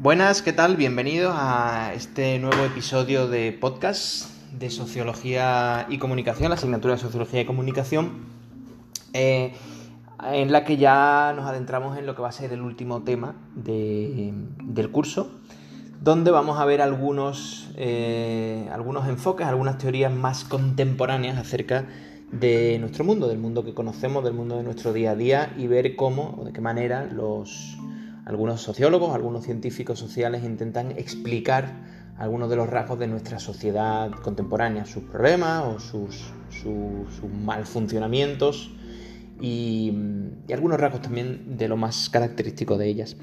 Buenas, ¿qué tal? Bienvenidos a este nuevo episodio de podcast de Sociología y Comunicación, la asignatura de Sociología y Comunicación, eh, en la que ya nos adentramos en lo que va a ser el último tema del curso, donde vamos a ver algunos, eh, algunos enfoques, algunas teorías más contemporáneas acerca de nuestro mundo, del mundo que conocemos, del mundo de nuestro día a día y ver cómo o de qué manera los algunos sociólogos, algunos científicos sociales intentan explicar algunos de los rasgos de nuestra sociedad contemporánea, sus problemas o sus, sus, mal funcionamientos y, algunos rasgos también de lo más característico de ellas.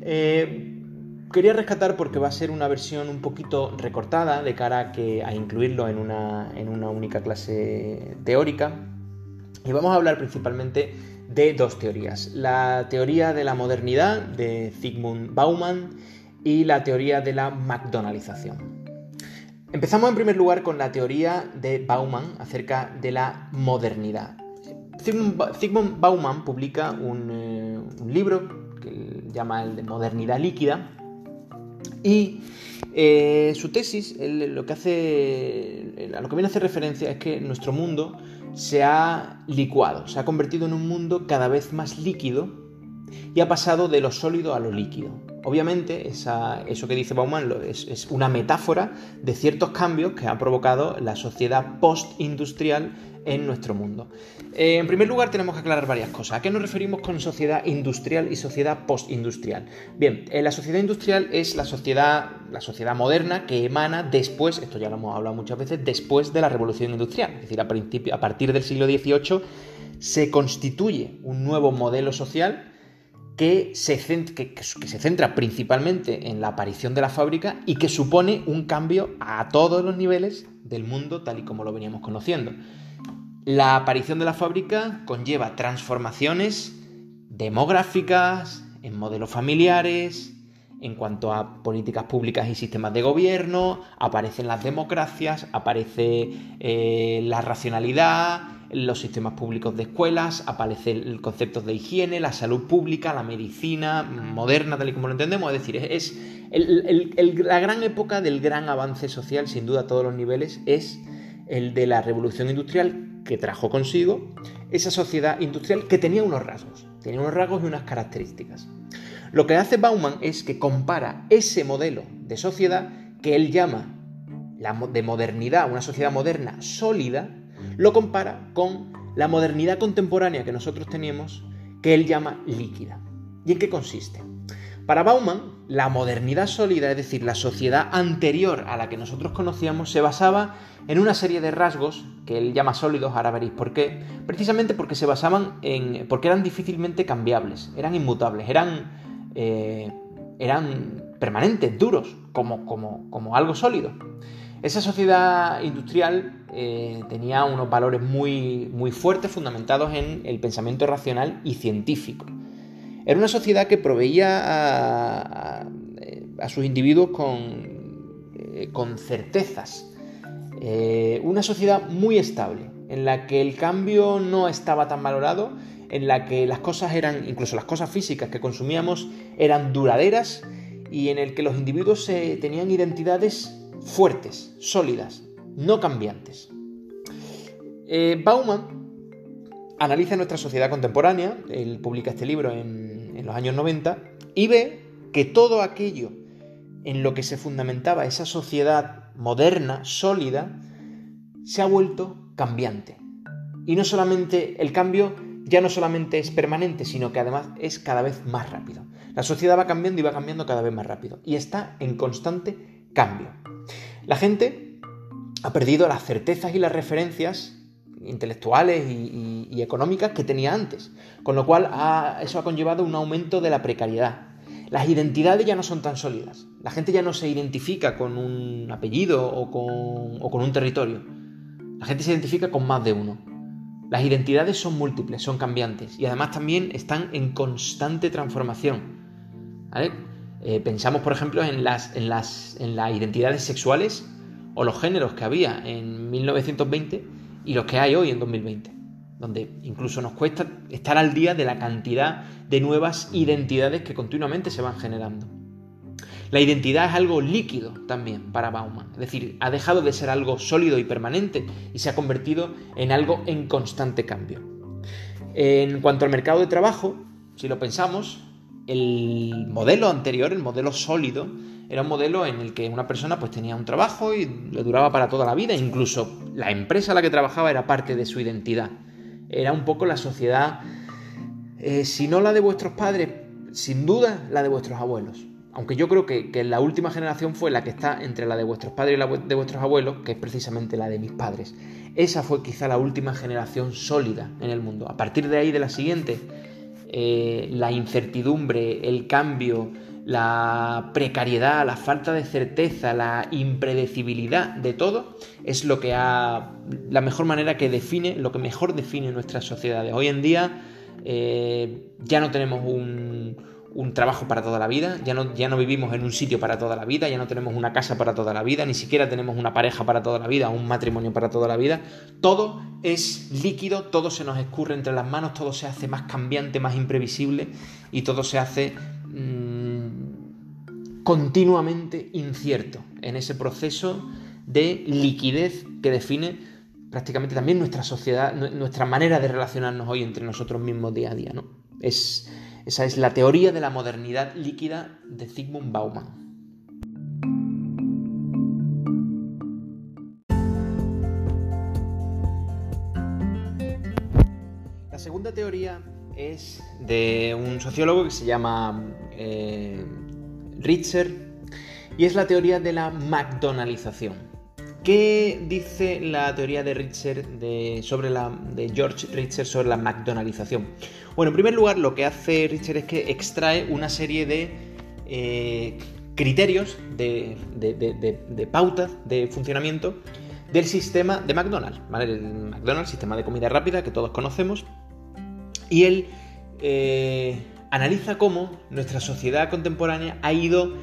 Eh, quería rescatar porque va a ser una versión un poquito recortada de cara a, incluirlo en una, en una única clase teórica y vamos a hablar principalmente de dos teorías. La teoría de la modernidad de Zygmunt Bauman y la teoría de la McDonaldización. Empezamos en primer lugar con la teoría de Bauman acerca de la modernidad. Zygmunt Bauman publica un, eh, libro que llama el de Modernidad líquida y eh, su tesis lo que hace, a lo que viene a hacer referencia es que nuestro mundo se ha licuado, se ha convertido en un mundo cada vez más líquido y ha pasado de lo sólido a lo líquido. Obviamente, eso que dice Bauman es, una metáfora de ciertos cambios que ha provocado la sociedad post-industrial en nuestro mundo. Eh, en primer lugar, tenemos que aclarar varias cosas. ¿A qué nos referimos con sociedad industrial y sociedad postindustrial? Bien, eh, la sociedad industrial es la sociedad, la sociedad moderna que emana después, esto ya lo hemos hablado muchas veces, después de la revolución industrial. Es decir, a, a partir del siglo XVIII se constituye un nuevo modelo social que se, centra principalmente en la aparición de la fábrica y que supone un cambio a todos los niveles del mundo tal y como lo veníamos conociendo. La aparición de la fábrica conlleva transformaciones demográficas, en modelos familiares, en cuanto a políticas públicas y sistemas de gobierno, aparecen las democracias, aparece eh, la racionalidad, los sistemas públicos de escuelas, aparecen conceptos de higiene, la salud pública, la medicina moderna, tal y como lo entendemos. Es decir, es, la gran época del gran avance social, sin duda a todos los niveles, es el de la revolución industrial que trajo consigo esa sociedad industrial que tenía unos rasgos, tenía unos rasgos y unas características. Lo que hace Bauman es que compara ese modelo de sociedad que él llama la de modernidad, una sociedad moderna sólida, lo compara con la modernidad contemporánea que nosotros tenemos, que él llama líquida. ¿Y en qué consiste? Para Bauman, la modernidad sólida, es decir, la sociedad anterior a la que nosotros conocíamos, se basaba en una serie de rasgos que él llama sólidos, ahora veréis por qué, precisamente porque se basaban en. porque eran difícilmente cambiables, eran inmutables, eran. Eh, eran permanentes, duros, como, como, como algo sólido. Esa sociedad industrial eh, tenía unos valores muy, muy fuertes fundamentados en el pensamiento racional y científico. Era una sociedad que proveía a, sus individuos con, eh, con certezas. Eh, una sociedad muy estable, en la que el cambio no estaba tan valorado, en la que las cosas eran, incluso las cosas físicas que consumíamos, eran duraderas y en el que los individuos tenían identidades fuertes, sólidas, no cambiantes. Eh, Bauman analiza nuestra sociedad contemporánea, él publica este libro en, en los años 90, y ve que todo aquello en lo que se fundamentaba esa sociedad moderna, sólida, se ha vuelto cambiante. Y no solamente el cambio ya no solamente es permanente, sino que además es cada vez más rápido. La sociedad va cambiando y va cambiando cada vez más rápido. Y está en constante cambio. La gente ha perdido las certezas y las referencias intelectuales y, económicas que tenía antes, con lo cual eso ha conllevado un aumento de la precariedad. Las identidades ya no son tan sólidas. La gente ya no se identifica con un apellido o con, un territorio. La gente se identifica con más de uno. Las identidades son múltiples, son cambiantes y además también están en constante transformación. Eh, pensamos, por ejemplo, en las, en, las, en las identidades sexuales o los géneros que había en 1920 y los que hay hoy en 2020. donde incluso nos cuesta estar al día de la cantidad de nuevas identidades que continuamente se van generando. La identidad es algo líquido también para Bauman, es decir, ha dejado de ser algo sólido y permanente y se ha convertido en algo en constante cambio. En cuanto al mercado de trabajo, si lo pensamos, el modelo anterior, el modelo sólido, era un modelo en el que una persona pues tenía un trabajo y le duraba para toda la vida, incluso la empresa a la que trabajaba era parte de su identidad. Era un poco la sociedad, eh, si no la de vuestros padres, sin duda la de vuestros abuelos. Aunque yo creo que, que, la última generación fue la que está entre la de vuestros padres y la de vuestros abuelos, que es precisamente la de mis padres. Esa fue quizá la última generación sólida en el mundo. A partir de ahí, de la siguiente, eh, la incertidumbre, el cambio, la precariedad, la falta de certeza, la impredecibilidad de todo, es lo que ha. la mejor manera que define, lo que mejor define nuestras sociedades. Hoy en día eh, ya no tenemos un, un trabajo para toda la vida, ya no, ya no vivimos en un sitio para toda la vida, ya no tenemos una casa para toda la vida, ni siquiera tenemos una pareja para toda la vida, un matrimonio para toda la vida. Todo es líquido, todo se nos escurre entre las manos, todo se hace más cambiante, más imprevisible y todo se hace mmm, continuamente incierto en ese proceso de liquidez que define prácticamente también nuestra sociedad, nuestra manera de relacionarnos hoy entre nosotros mismos día a día. ¿no? Es esa es la teoría de la modernidad líquida de Zygmunt Bauman. La segunda teoría es de un sociólogo que se llama eh, Ritzer y es la teoría de la McDonaldización. ¿Qué dice la teoría de Ritzer sobre la, de George Ritzer sobre la McDonaldización? Bueno, en primer lugar, lo que hace Ritzer es que extrae una serie de eh, criterios, de, pautas de funcionamiento del sistema de McDonald's, ¿vale? El McDonald's, sistema de comida rápida que todos conocemos, y él eh, analiza cómo nuestra sociedad contemporánea ha ido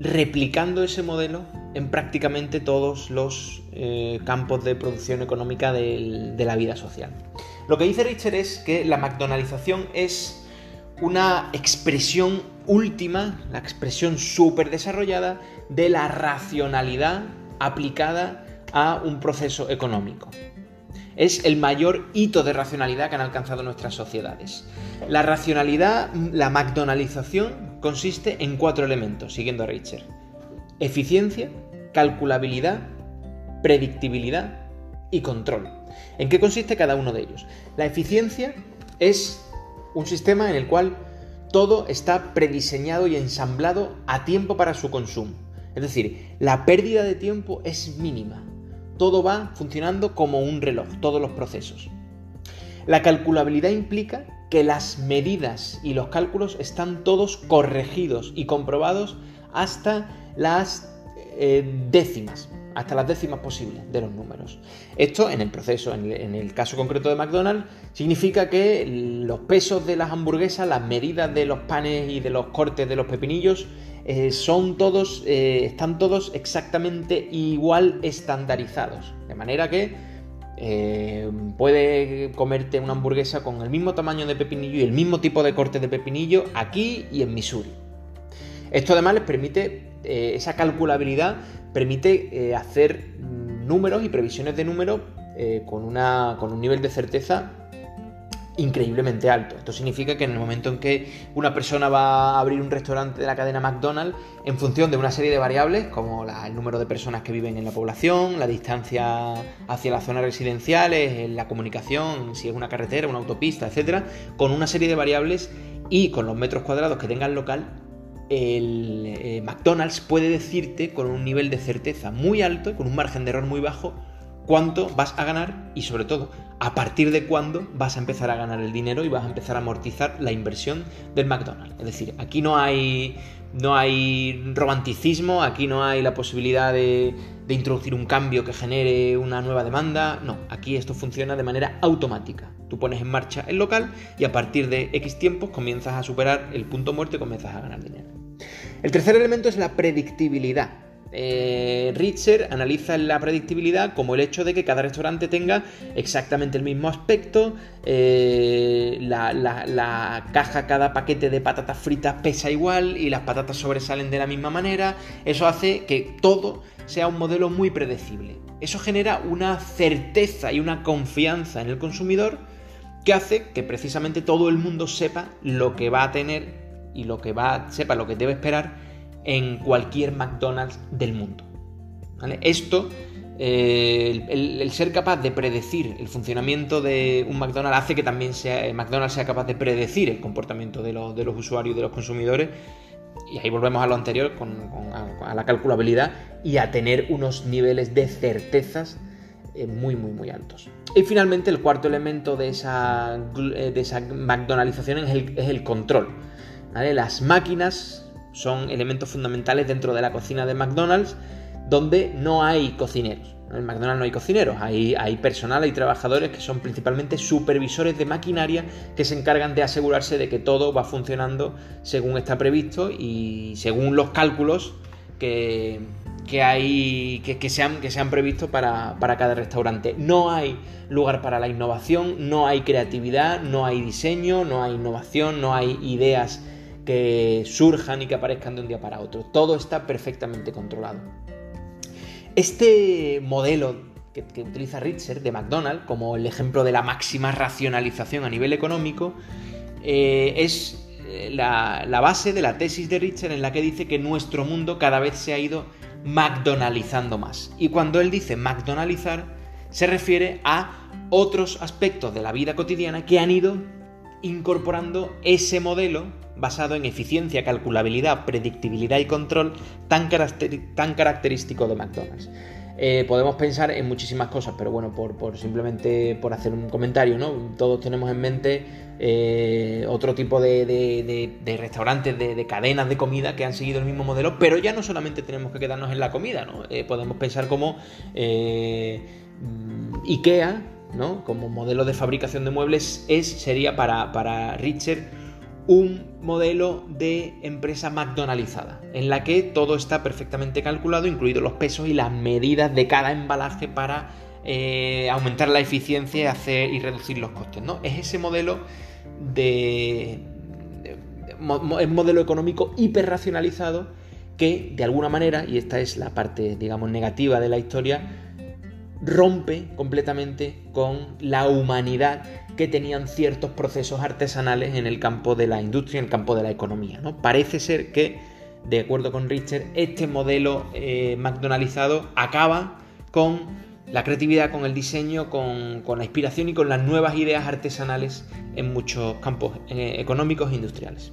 replicando ese modelo en prácticamente todos los eh, campos de producción económica de la vida social. Lo que dice Richard es que la McDonaldización es una expresión última, la expresión súper desarrollada de la racionalidad aplicada a un proceso económico. Es el mayor hito de racionalidad que han alcanzado nuestras sociedades. La racionalidad, la McDonaldización, consiste en cuatro elementos, siguiendo a Richard. Eficiencia, calculabilidad, predictibilidad y control. ¿En qué consiste cada uno de ellos? La eficiencia es un sistema en el cual todo está prediseñado y ensamblado a tiempo para su consumo. Es decir, la pérdida de tiempo es mínima. Todo va funcionando como un reloj, todos los procesos. La calculabilidad implica que las medidas y los cálculos están todos corregidos y comprobados hasta las eh, décimas, hasta las décimas posibles de los números. Esto en el proceso, en el, caso concreto de McDonald's, significa que los pesos de las hamburguesas, las medidas de los panes y de los cortes de los pepinillos eh, son todos, eh, están todos exactamente igual estandarizados. De manera que eh, puede comerte una hamburguesa con el mismo tamaño de pepinillo y el mismo tipo de corte de pepinillo aquí y en Missouri. Esto además les permite, eh, esa calculabilidad permite eh, hacer números y previsiones de números con, una, con un nivel de certeza increíblemente alto. Esto significa que en el momento en que una persona va a abrir un restaurante de la cadena McDonald's, en función de una serie de variables, como el número de personas que viven en la población, la distancia hacia las zonas residenciales, la comunicación, si es una carretera, una autopista, etc., con una serie de variables y con los metros cuadrados que tenga el local, el eh, McDonald's puede decirte con un nivel de certeza muy alto, con un margen de error muy bajo, cuánto vas a ganar y sobre todo a partir de cuándo vas a empezar a ganar el dinero y vas a empezar a amortizar la inversión del McDonald's. Es decir, aquí no hay, no hay romanticismo, aquí no hay la posibilidad de, de introducir un cambio que genere una nueva demanda, no, aquí esto funciona de manera automática. Tú pones en marcha el local y a partir de X tiempos comienzas a superar el punto muerto y comienzas a ganar dinero. El tercer elemento es la predictibilidad. eh, Richter analiza la predictibilidad como el hecho de que cada restaurante tenga exactamente el mismo aspecto, eh, la, caja, cada paquete de patatas fritas pesa igual y las patatas sobresalen de la misma manera. Eso hace que todo sea un modelo muy predecible. Eso genera una certeza y una confianza en el consumidor que hace que precisamente todo el mundo sepa lo que va a tener y lo que va, sepa lo que debe esperar en cualquier McDonald's del mundo. Esto, eh, el, ser capaz de predecir el funcionamiento de un McDonald's hace que también sea, McDonald's sea capaz de predecir el comportamiento de los, usuarios y de los consumidores. Y ahí volvemos a lo anterior, a, la calculabilidad y a tener unos niveles de certezas eh, muy, muy, muy altos. Y finalmente, el cuarto elemento de esa, eh, de esa McDonaldización es el, es el control. Las máquinas son elementos fundamentales dentro de la cocina de McDonald's, donde no hay cocineros. En McDonald's no hay cocineros, hay, personal, hay trabajadores que son principalmente supervisores de maquinaria que se encargan de asegurarse de que todo va funcionando según está previsto y según los cálculos que, hay, que, se han, que se han previsto para, para, cada restaurante. No hay lugar para la innovación, no hay creatividad, no hay diseño, no hay innovación, no hay ideas que surjan y que aparezcan de un día para otro. Todo está perfectamente controlado. Este modelo que, utiliza Richter de McDonald's como el ejemplo de la máxima racionalización a nivel económico eh, es eh, la, la, base de la tesis de Richter en la que dice que nuestro mundo cada vez se ha ido McDonaldizando más. Y cuando él dice McDonaldizar, se refiere a otros aspectos de la vida cotidiana que han ido incorporando ese modelo basado en eficiencia, calculabilidad, predictibilidad y control tan, característico de McDonald's. Eh, podemos pensar en muchísimas cosas, pero bueno, por, simplemente por hacer un comentario, ¿no? Todos tenemos en mente eh, otro tipo de, restaurantes, de, cadenas de comida que han seguido el mismo modelo, pero ya no solamente tenemos que quedarnos en la comida, ¿no? Eh, podemos pensar como mm, IKEA, ¿no? Como modelo de fabricación de muebles es, sería para, para Richard un modelo de empresa McDonaldizada, en la que todo está perfectamente calculado, incluidos los pesos y las medidas de cada embalaje para eh, aumentar la eficiencia y, hacer, y reducir los costes. ¿no? Es ese modelo de, modelo económico hiperracionalizado que de alguna manera, y esta es la parte, digamos, negativa de la historia, rompe completamente con la humanidad que tenían ciertos procesos artesanales en el campo de la industria, en el campo de la economía. ¿no? Parece ser que, de acuerdo con Richter, este modelo eh, McDonaldizado acaba con la creatividad, con el diseño, con, la inspiración y con las nuevas ideas artesanales en muchos campos eh, económicos e industriales.